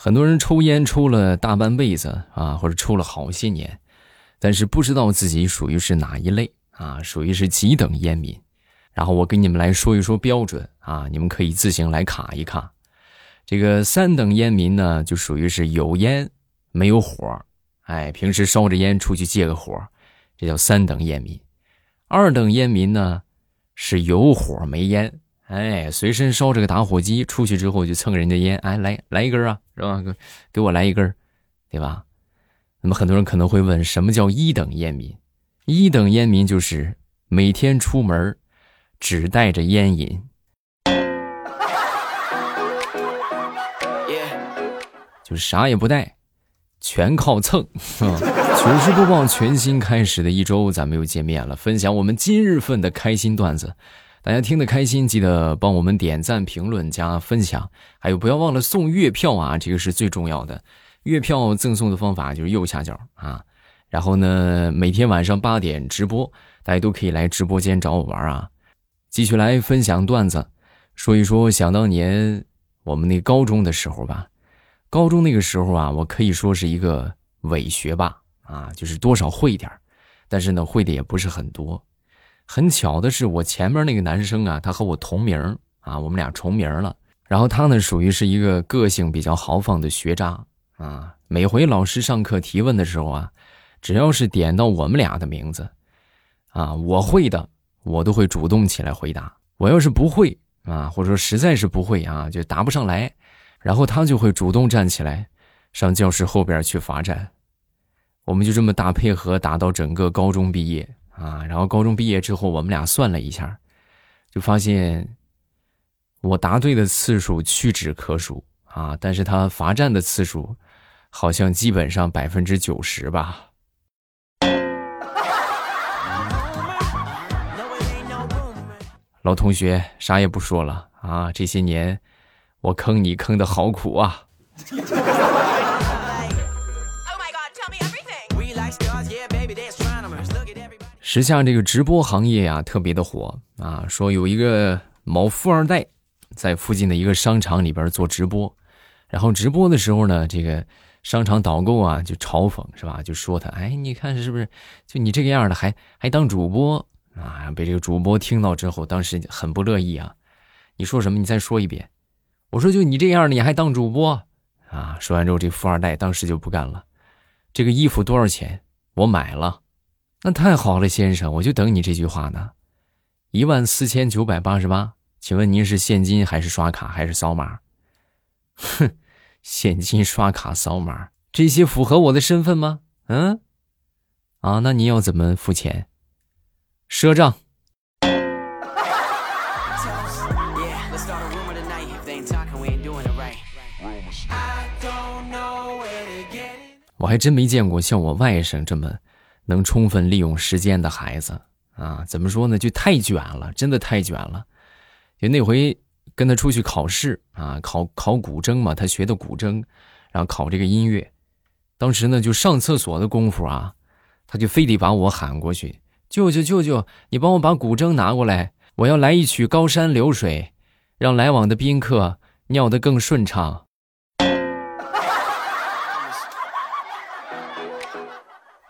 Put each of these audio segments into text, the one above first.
很多人抽烟抽了大半辈子啊，或者抽了好些年，但是不知道自己属于是哪一类啊，属于是几等烟民。然后我给你们来说一说标准啊，你们可以自行来卡一卡。这个三等烟民呢，就属于是有烟没有火，哎，平时烧着烟出去借个火，这叫三等烟民。二等烟民呢，是有火没烟，哎，随身烧着个打火机，出去之后就蹭人家烟，哎，来来一根啊，是吧？给给我来一根，对吧？那么很多人可能会问，什么叫一等烟民？一等烟民就是每天出门只带着烟瘾。就是啥也不带，全靠蹭。糗事播报全新开始的一周，咱们又见面了，分享我们今日份的开心段子。大家听得开心，记得帮我们点赞、评论、加分享，还有不要忘了送月票啊，这个是最重要的。月票赠送的方法就是右下角啊。然后呢，每天晚上八点直播，大家都可以来直播间找我玩啊。继续来分享段子，说一说想当年我们那高中的时候吧。高中那个时候啊，我可以说是一个伪学霸啊，就是多少会点但是呢，会的也不是很多。很巧的是，我前面那个男生啊，他和我同名啊，我们俩重名了。然后他呢，属于是一个个性比较豪放的学渣啊。每回老师上课提问的时候啊，只要是点到我们俩的名字，啊，我会的，我都会主动起来回答。我要是不会啊，或者说实在是不会啊，就答不上来。然后他就会主动站起来，上教室后边去罚站。我们就这么打配合，打到整个高中毕业啊。然后高中毕业之后，我们俩算了一下，就发现我答对的次数屈指可数啊，但是他罚站的次数好像基本上百分之九十吧。老同学，啥也不说了啊，这些年。我坑你坑的好苦啊！时下这个直播行业呀，特别的火啊。说有一个某富二代，在附近的一个商场里边做直播，然后直播的时候呢，这个商场导购啊就嘲讽是吧？就说他，哎，你看是不是？就你这个样的，还还当主播啊？被这个主播听到之后，当时很不乐意啊。你说什么？你再说一遍。我说：“就你这样的，你还当主播啊？”说完之后，这富二代当时就不干了。这个衣服多少钱？我买了。那太好了，先生，我就等你这句话呢。一万四千九百八十八，请问您是现金还是刷卡还是扫码？哼，现金、刷卡、扫码，这些符合我的身份吗？嗯？啊，那你要怎么付钱？赊账。我还真没见过像我外甥这么能充分利用时间的孩子啊！怎么说呢？就太卷了，真的太卷了。就那回跟他出去考试啊，考考古筝嘛，他学的古筝，然后考这个音乐。当时呢，就上厕所的功夫啊，他就非得把我喊过去：“舅舅，舅舅，你帮我把古筝拿过来，我要来一曲《高山流水》，让来往的宾客尿得更顺畅。”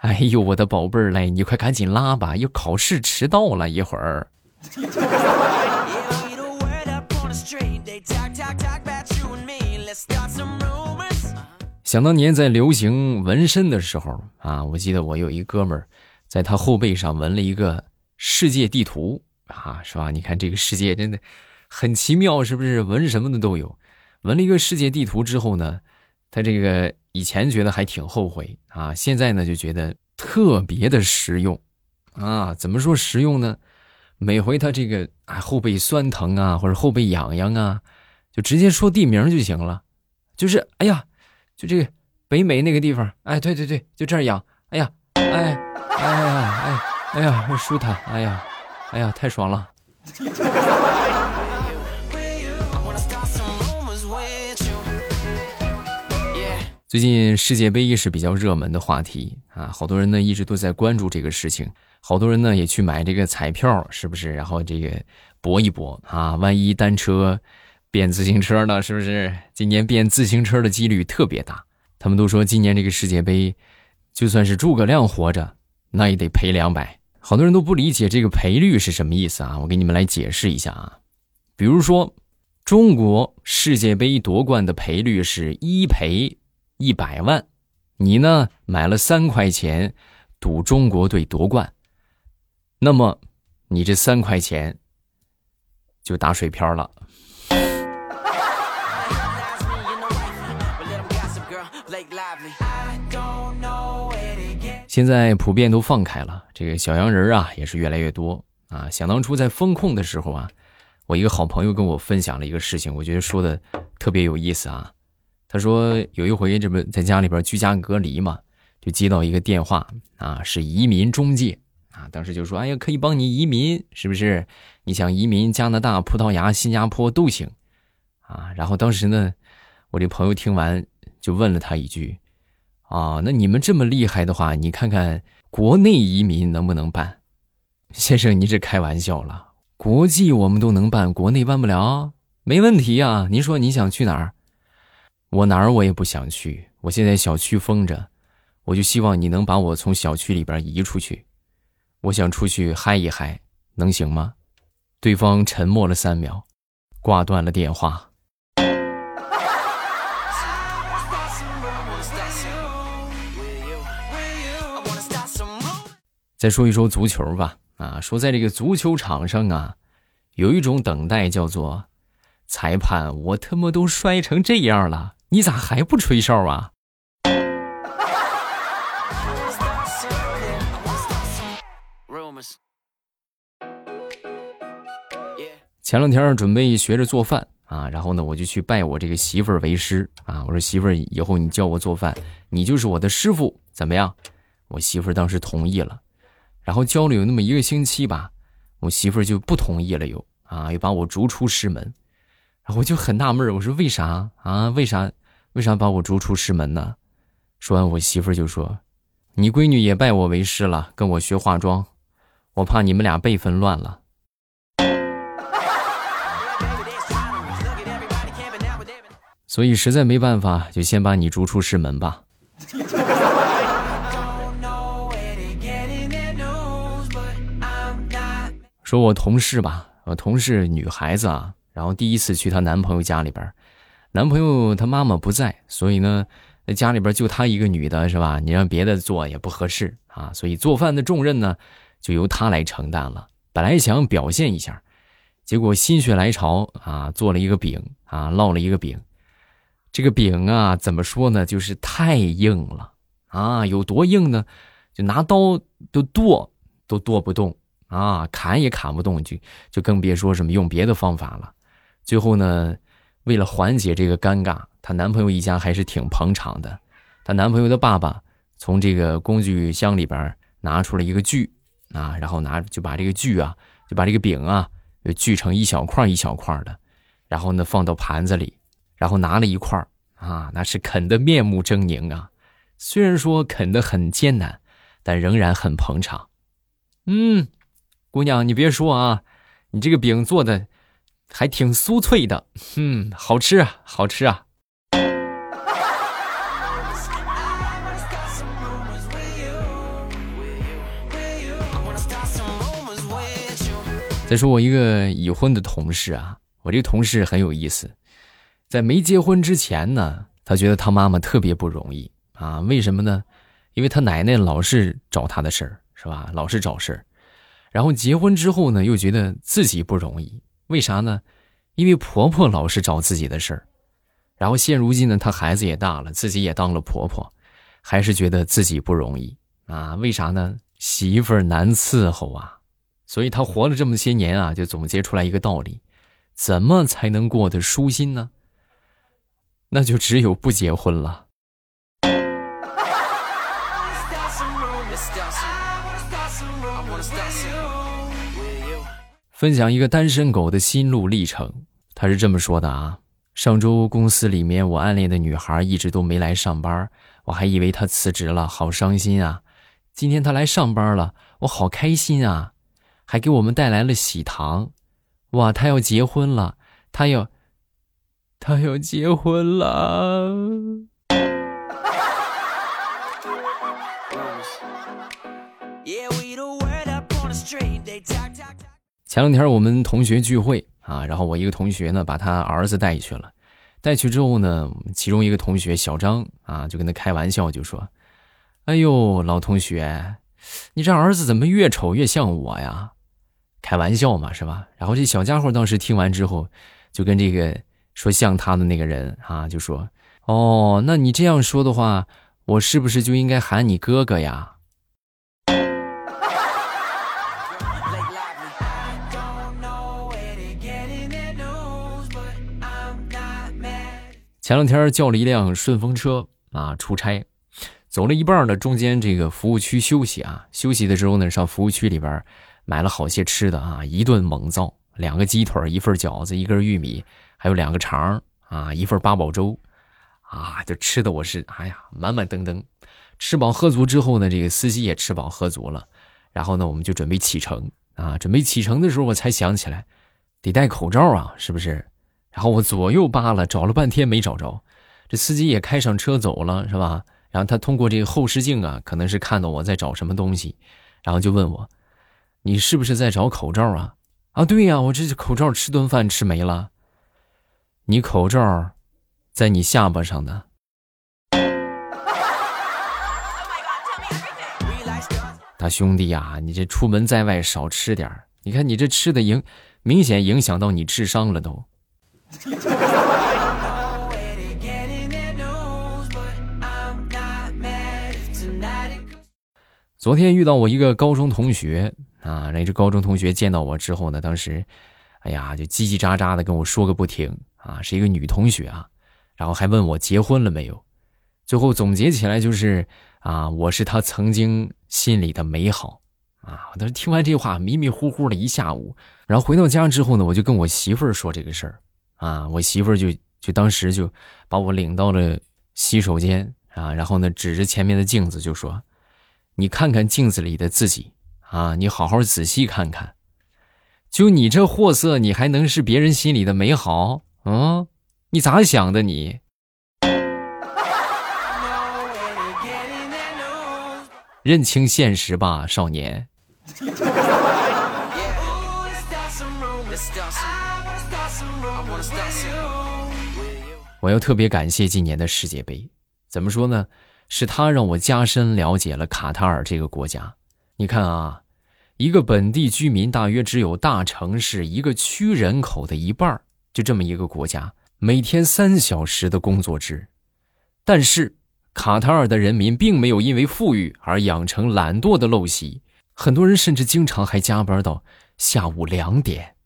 哎呦，我的宝贝儿嘞，你快赶紧拉吧，要考试迟到了一会儿。想当年在流行纹身的时候啊，我记得我有一哥们儿，在他后背上纹了一个世界地图啊，是吧？你看这个世界真的很奇妙，是不是？纹什么的都有。纹了一个世界地图之后呢，他这个。以前觉得还挺后悔啊，现在呢就觉得特别的实用，啊，怎么说实用呢？每回他这个啊后背酸疼啊，或者后背痒痒啊，就直接说地名就行了，就是哎呀，就这个北美那个地方，哎，对对对，就这儿痒，哎呀，哎，哎呀，哎，哎呀，舒坦，哎呀，哎呀，太爽了。最近世界杯是比较热门的话题啊，好多人呢一直都在关注这个事情，好多人呢也去买这个彩票，是不是？然后这个搏一搏啊，万一单车变自行车呢，是不是？今年变自行车的几率特别大。他们都说今年这个世界杯，就算是诸葛亮活着，那也得赔两百。好多人都不理解这个赔率是什么意思啊？我给你们来解释一下啊。比如说，中国世界杯夺冠的赔率是一赔一百万，你呢买了三块钱赌中国队夺冠，那么你这三块钱就打水漂了。现在普遍都放开了，这个小洋人啊也是越来越多啊。想当初在风控的时候啊，我一个好朋友跟我分享了一个事情，我觉得说的特别有意思啊。他说有一回这不在家里边居家隔离嘛，就接到一个电话啊，是移民中介啊，当时就说哎呀可以帮你移民，是不是？你想移民加拿大、葡萄牙、新加坡都行啊。然后当时呢，我这朋友听完就问了他一句。啊，那你们这么厉害的话，你看看国内移民能不能办？先生，您这开玩笑了，国际我们都能办，国内办不了？没问题啊，您说你想去哪儿？我哪儿我也不想去，我现在小区封着，我就希望你能把我从小区里边移出去，我想出去嗨一嗨，能行吗？对方沉默了三秒，挂断了电话。再说一说足球吧，啊，说在这个足球场上啊，有一种等待叫做，裁判，我他妈都摔成这样了，你咋还不吹哨啊？前两天准备学着做饭啊，然后呢，我就去拜我这个媳妇儿为师啊，我说媳妇儿，以后你教我做饭，你就是我的师傅，怎么样？我媳妇儿当时同意了。然后教了有那么一个星期吧，我媳妇儿就不同意了，又啊，又把我逐出师门。然后我就很纳闷我说为啥啊？为啥？为啥把我逐出师门呢？说完，我媳妇儿就说：“你闺女也拜我为师了，跟我学化妆，我怕你们俩辈分乱了。”所以实在没办法，就先把你逐出师门吧。说我同事吧，我同事女孩子啊，然后第一次去她男朋友家里边，男朋友他妈妈不在，所以呢，家里边就她一个女的，是吧？你让别的做也不合适啊，所以做饭的重任呢，就由她来承担了。本来想表现一下，结果心血来潮啊，做了一个饼啊，烙了一个饼。这个饼啊，怎么说呢？就是太硬了啊，有多硬呢？就拿刀都剁都剁不动。啊，砍也砍不动，就就更别说什么用别的方法了。最后呢，为了缓解这个尴尬，她男朋友一家还是挺捧场的。她男朋友的爸爸从这个工具箱里边拿出了一个锯啊，然后拿就把这个锯啊，就把这个饼啊，锯成一小块一小块的，然后呢放到盘子里，然后拿了一块啊，那是啃得面目狰狞啊。虽然说啃得很艰难，但仍然很捧场。嗯。姑娘，你别说啊，你这个饼做的还挺酥脆的，嗯，好吃啊，好吃啊。再说我一个已婚的同事啊，我这个同事很有意思，在没结婚之前呢，他觉得他妈妈特别不容易啊，为什么呢？因为他奶奶老是找他的事儿，是吧？老是找事儿。然后结婚之后呢，又觉得自己不容易，为啥呢？因为婆婆老是找自己的事儿。然后现如今呢，她孩子也大了，自己也当了婆婆，还是觉得自己不容易啊？为啥呢？媳妇儿难伺候啊！所以她活了这么些年啊，就总结出来一个道理：怎么才能过得舒心呢？那就只有不结婚了。分享一个单身狗的心路历程，他是这么说的啊：上周公司里面我暗恋的女孩一直都没来上班，我还以为她辞职了，好伤心啊！今天她来上班了，我好开心啊，还给我们带来了喜糖。哇，她要结婚了，她要，她要结婚了。前两天我们同学聚会啊，然后我一个同学呢把他儿子带去了，带去之后呢，其中一个同学小张啊就跟他开玩笑就说：“哎呦，老同学，你这儿子怎么越瞅越像我呀？”开玩笑嘛，是吧？然后这小家伙当时听完之后，就跟这个说像他的那个人啊就说：“哦，那你这样说的话，我是不是就应该喊你哥哥呀？”前两天叫了一辆顺风车啊，出差，走了一半呢，中间这个服务区休息啊，休息的时候呢，上服务区里边买了好些吃的啊，一顿猛造，两个鸡腿，一份饺子，一根玉米，还有两个肠啊，一份八宝粥，啊，就吃的我是哎呀满满登登。吃饱喝足之后呢，这个司机也吃饱喝足了，然后呢，我们就准备启程啊，准备启程的时候，我才想起来得戴口罩啊，是不是？然后我左右扒拉，找了半天没找着，这司机也开上车走了，是吧？然后他通过这个后视镜啊，可能是看到我在找什么东西，然后就问我：“你是不是在找口罩啊？”啊，对呀，我这口罩吃顿饭吃没了。你口罩在你下巴上的。大兄弟呀，你这出门在外少吃点你看你这吃的影，明显影响到你智商了都。昨天遇到我一个高中同学啊，那这高中同学见到我之后呢，当时，哎呀，就叽叽喳喳的跟我说个不停啊，是一个女同学啊，然后还问我结婚了没有，最后总结起来就是啊，我是他曾经心里的美好啊。我当时听完这话，迷迷糊糊的一下午，然后回到家之后呢，我就跟我媳妇儿说这个事儿。啊，我媳妇儿就就当时就把我领到了洗手间啊，然后呢，指着前面的镜子就说：“你看看镜子里的自己啊，你好好仔细看看，就你这货色，你还能是别人心里的美好？嗯，你咋想的你？认清现实吧，少年。”我要特别感谢今年的世界杯，怎么说呢？是他让我加深了解了卡塔尔这个国家。你看啊，一个本地居民大约只有大城市一个区人口的一半就这么一个国家，每天三小时的工作制。但是卡塔尔的人民并没有因为富裕而养成懒惰的陋习，很多人甚至经常还加班到下午两点。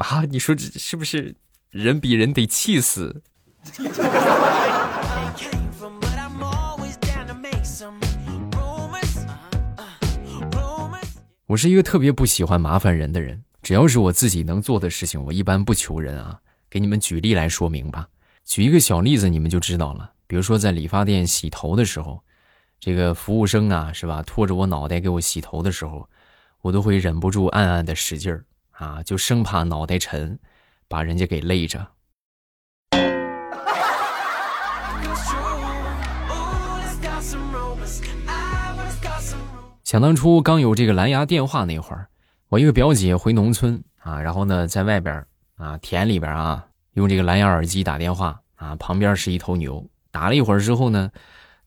啊，你说这是不是人比人得气死？我是一个特别不喜欢麻烦人的人，只要是我自己能做的事情，我一般不求人啊。给你们举例来说明吧，举一个小例子，你们就知道了。比如说在理发店洗头的时候，这个服务生啊，是吧，拖着我脑袋给我洗头的时候，我都会忍不住暗暗的使劲儿。啊，就生怕脑袋沉，把人家给累着。想当初刚有这个蓝牙电话那会儿，我一个表姐回农村啊，然后呢，在外边啊田里边啊，用这个蓝牙耳机打电话啊，旁边是一头牛。打了一会儿之后呢，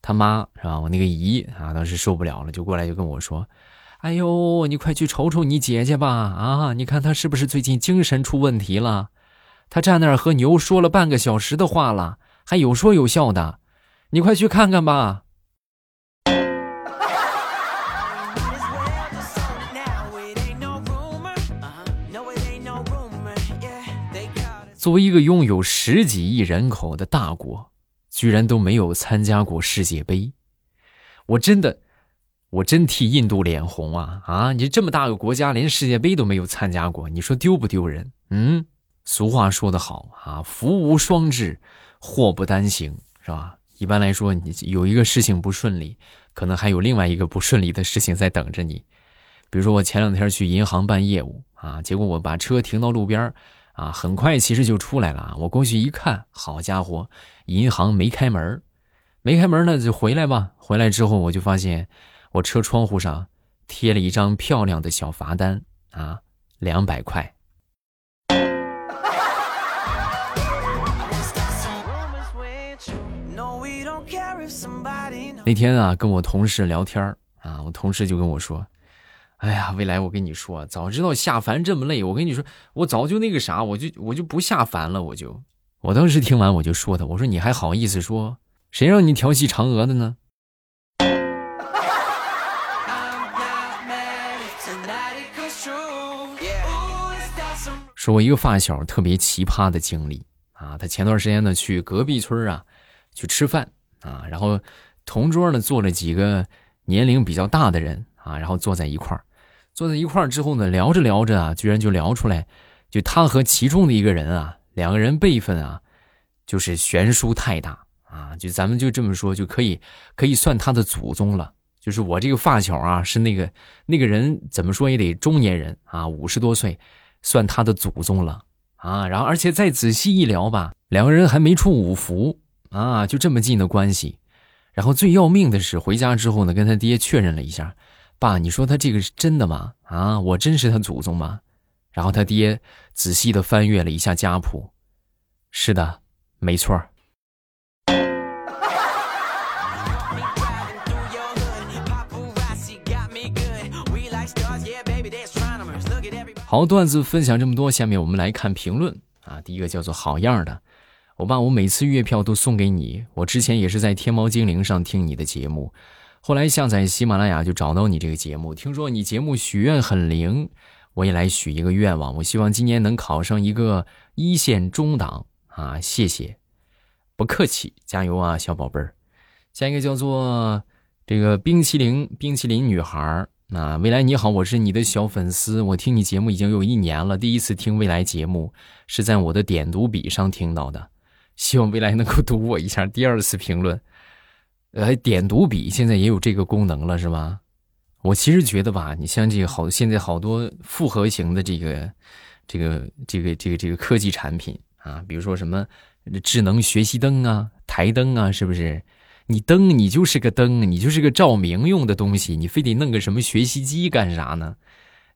他妈是吧？我那个姨啊，当时受不了了，就过来就跟我说。哎呦，你快去瞅瞅你姐姐吧！啊，你看她是不是最近精神出问题了？她站那儿和牛说了半个小时的话了，还有说有笑的，你快去看看吧。作为一个拥有十几亿人口的大国，居然都没有参加过世界杯，我真的。我真替印度脸红啊！啊，你这么大个国家，连世界杯都没有参加过，你说丢不丢人？嗯，俗话说得好啊，福无双至，祸不单行，是吧？一般来说，你有一个事情不顺利，可能还有另外一个不顺利的事情在等着你。比如说我前两天去银行办业务啊，结果我把车停到路边啊，很快其实就出来了。我过去一看，好家伙，银行没开门没开门呢就回来吧。回来之后我就发现，我车窗户上贴了一张漂亮的小罚单啊，两百块。那天啊，跟我同事聊天啊，我同事就跟我说：“哎呀，未来我跟你说，早知道下凡这么累，我跟你说，我早就那个啥，我就我就不下凡了，我就。”我当时听完我就说他：“我说你还好意思说？谁让你调戏嫦娥的呢？”说我一个发小特别奇葩的经历啊，他前段时间呢去隔壁村啊去吃饭啊，然后。同桌呢坐了几个年龄比较大的人啊，然后坐在一块儿，坐在一块儿之后呢，聊着聊着啊，居然就聊出来，就他和其中的一个人啊，两个人辈分啊，就是悬殊太大啊，就咱们就这么说，就可以可以算他的祖宗了。就是我这个发小啊，是那个那个人怎么说也得中年人啊，五十多岁，算他的祖宗了啊。然后而且再仔细一聊吧，两个人还没出五福啊，就这么近的关系。然后最要命的是，回家之后呢，跟他爹确认了一下，爸，你说他这个是真的吗？啊，我真是他祖宗吗？然后他爹仔细的翻阅了一下家谱，是的，没错好，段子分享这么多，下面我们来看评论啊。第一个叫做好样的。我把我每次月票都送给你。我之前也是在天猫精灵上听你的节目，后来下载喜马拉雅就找到你这个节目。听说你节目许愿很灵，我也来许一个愿望。我希望今年能考上一个一线中档啊！谢谢，不客气，加油啊，小宝贝儿。下一个叫做这个冰淇淋冰淇淋女孩儿啊，未来你好，我是你的小粉丝，我听你节目已经有一年了。第一次听未来节目是在我的点读笔上听到的。希望未来能够读我一下第二次评论，呃，点读笔现在也有这个功能了，是吗？我其实觉得吧，你像这个好，现在好多复合型的这个、这个、这个、这个、这个科技产品啊，比如说什么智能学习灯啊、台灯啊，是不是？你灯你就是个灯，你就是个照明用的东西，你非得弄个什么学习机干啥呢？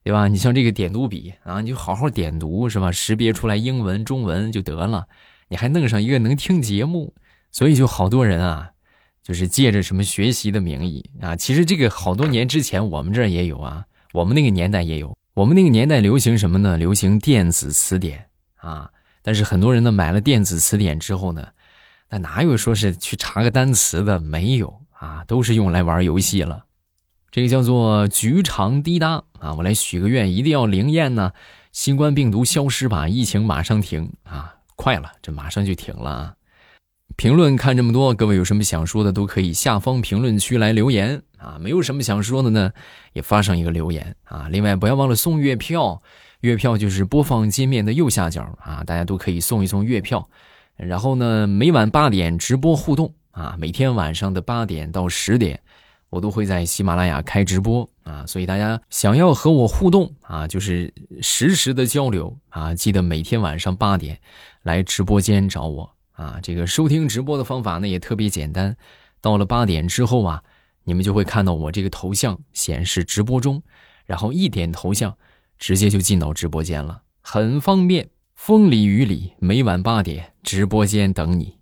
对吧？你像这个点读笔啊，你就好好点读是吧？识别出来英文、中文就得了。你还弄上一个能听节目，所以就好多人啊，就是借着什么学习的名义啊。其实这个好多年之前我们这儿也有啊，我们那个年代也有。我们那个年代流行什么呢？流行电子词典啊。但是很多人呢买了电子词典之后呢，那哪有说是去查个单词的？没有啊，都是用来玩游戏了。这个叫做菊长滴答啊，我来许个愿，一定要灵验呢。新冠病毒消失吧，疫情马上停啊。快了，这马上就停了啊！评论看这么多，各位有什么想说的，都可以下方评论区来留言啊！没有什么想说的呢，也发上一个留言啊！另外，不要忘了送月票，月票就是播放界面的右下角啊，大家都可以送一送月票。然后呢，每晚八点直播互动啊，每天晚上的八点到十点，我都会在喜马拉雅开直播啊，所以大家想要和我互动啊，就是实时的交流啊，记得每天晚上八点。来直播间找我啊！这个收听直播的方法呢也特别简单，到了八点之后啊，你们就会看到我这个头像显示直播中，然后一点头像，直接就进到直播间了，很方便。风里雨里，每晚八点直播间等你。